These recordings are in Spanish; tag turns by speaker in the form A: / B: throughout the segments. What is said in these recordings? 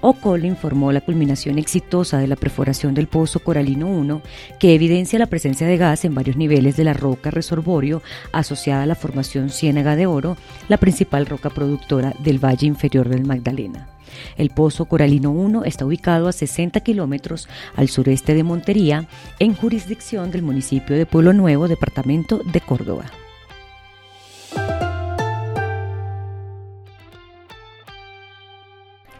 A: OCOL informó la culminación exitosa de la perforación del pozo Coralino 1, que evidencia la presencia de gas en varios niveles de la roca resorvorio asociada a la formación Ciénaga de Oro, la principal roca productora del Valle Inferior del Magdalena. El pozo Coralino 1 está ubicado a 60 kilómetros al sureste de Montería, en jurisdicción del municipio de Pueblo Nuevo, departamento de Córdoba.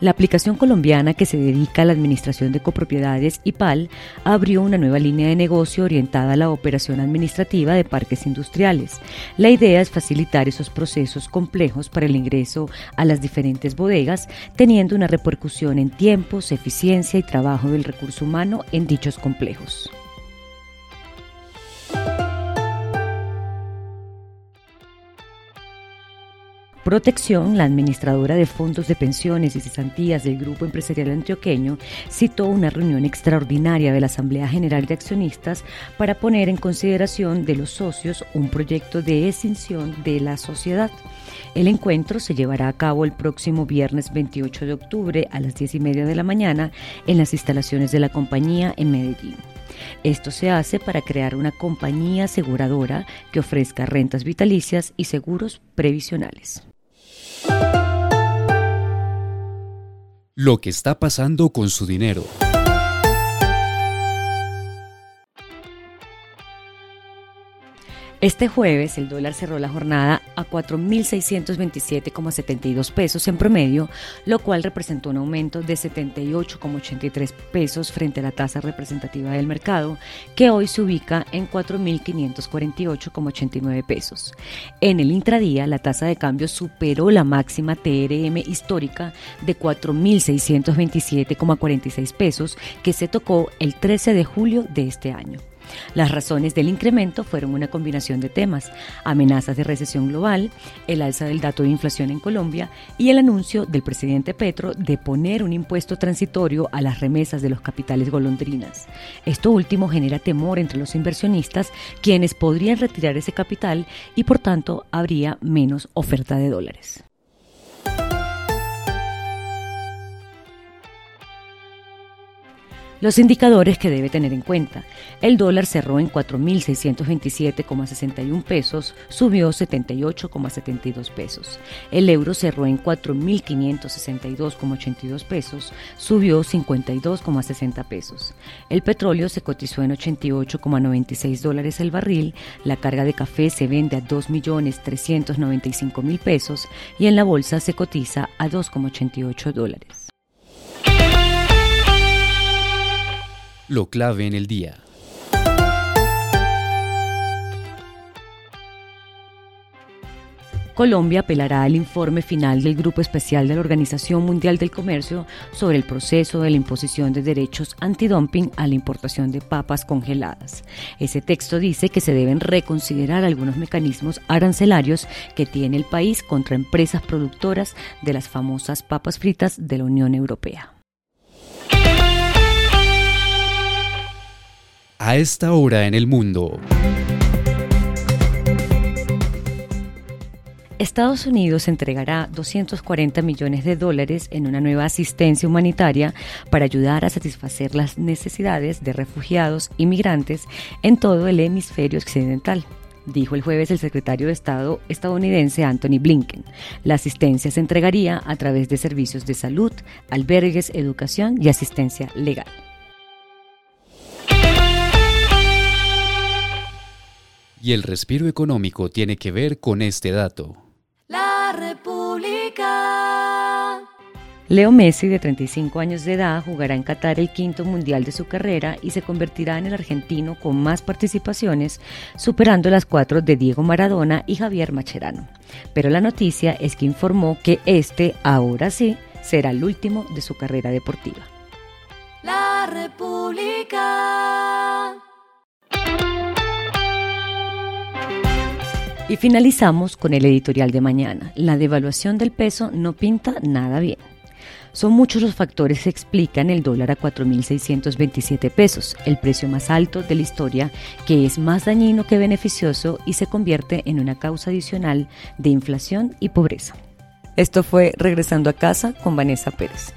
A: La aplicación colombiana que se dedica a la administración de copropiedades IPAL abrió una nueva línea de negocio orientada a la operación administrativa de parques industriales. La idea es facilitar esos procesos complejos para el ingreso a las diferentes bodegas, teniendo una repercusión en tiempos, eficiencia y trabajo del recurso humano en dichos complejos. Protección, la administradora de fondos de pensiones y cesantías del Grupo Empresarial Antioqueño, citó una reunión extraordinaria de la Asamblea General de Accionistas para poner en consideración de los socios un proyecto de extinción de la sociedad. El encuentro se llevará a cabo el próximo viernes 28 de octubre a las 10 y media de la mañana en las instalaciones de la compañía en Medellín. Esto se hace para crear una compañía aseguradora que ofrezca rentas vitalicias y seguros previsionales.
B: Lo que está pasando con su dinero.
A: Este jueves el dólar cerró la jornada a 4.627,72 pesos en promedio, lo cual representó un aumento de 78,83 pesos frente a la tasa representativa del mercado, que hoy se ubica en 4.548,89 pesos. En el intradía, la tasa de cambio superó la máxima TRM histórica de 4.627,46 pesos que se tocó el 13 de julio de este año. Las razones del incremento fueron una combinación de temas, amenazas de recesión global, el alza del dato de inflación en Colombia y el anuncio del presidente Petro de poner un impuesto transitorio a las remesas de los capitales golondrinas. Esto último genera temor entre los inversionistas, quienes podrían retirar ese capital y por tanto habría menos oferta de dólares. Los indicadores que debe tener en cuenta. El dólar cerró en 4.627,61 pesos, subió 78,72 pesos. El euro cerró en 4.562,82 pesos, subió 52,60 pesos. El petróleo se cotizó en 88,96 dólares el barril. La carga de café se vende a 2.395.000 pesos y en la bolsa se cotiza a 2,88 dólares.
B: Lo clave en el día.
A: Colombia apelará al informe final del Grupo Especial de la Organización Mundial del Comercio sobre el proceso de la imposición de derechos antidumping a la importación de papas congeladas. Ese texto dice que se deben reconsiderar algunos mecanismos arancelarios que tiene el país contra empresas productoras de las famosas papas fritas de la Unión Europea.
B: A esta hora en el mundo.
A: Estados Unidos entregará 240 millones de dólares en una nueva asistencia humanitaria para ayudar a satisfacer las necesidades de refugiados y migrantes en todo el hemisferio occidental dijo el jueves el secretario de Estado estadounidense Anthony Blinken. La asistencia se entregaría a través de servicios de salud, albergues, educación y asistencia legal.
B: Y el respiro económico tiene que ver con este dato.
C: La República.
A: Leo Messi, de 35 años de edad, jugará en Qatar el quinto mundial de su carrera y se convertirá en el argentino con más participaciones, superando las cuatro de Diego Maradona y Javier Macherano. Pero la noticia es que informó que este, ahora sí, será el último de su carrera deportiva.
C: La República.
A: Y finalizamos con el editorial de mañana. La devaluación del peso no pinta nada bien. Son muchos los factores que explican el dólar a 4.627 pesos, el precio más alto de la historia, que es más dañino que beneficioso y se convierte en una causa adicional de inflación y pobreza. Esto fue Regresando a casa con Vanessa Pérez.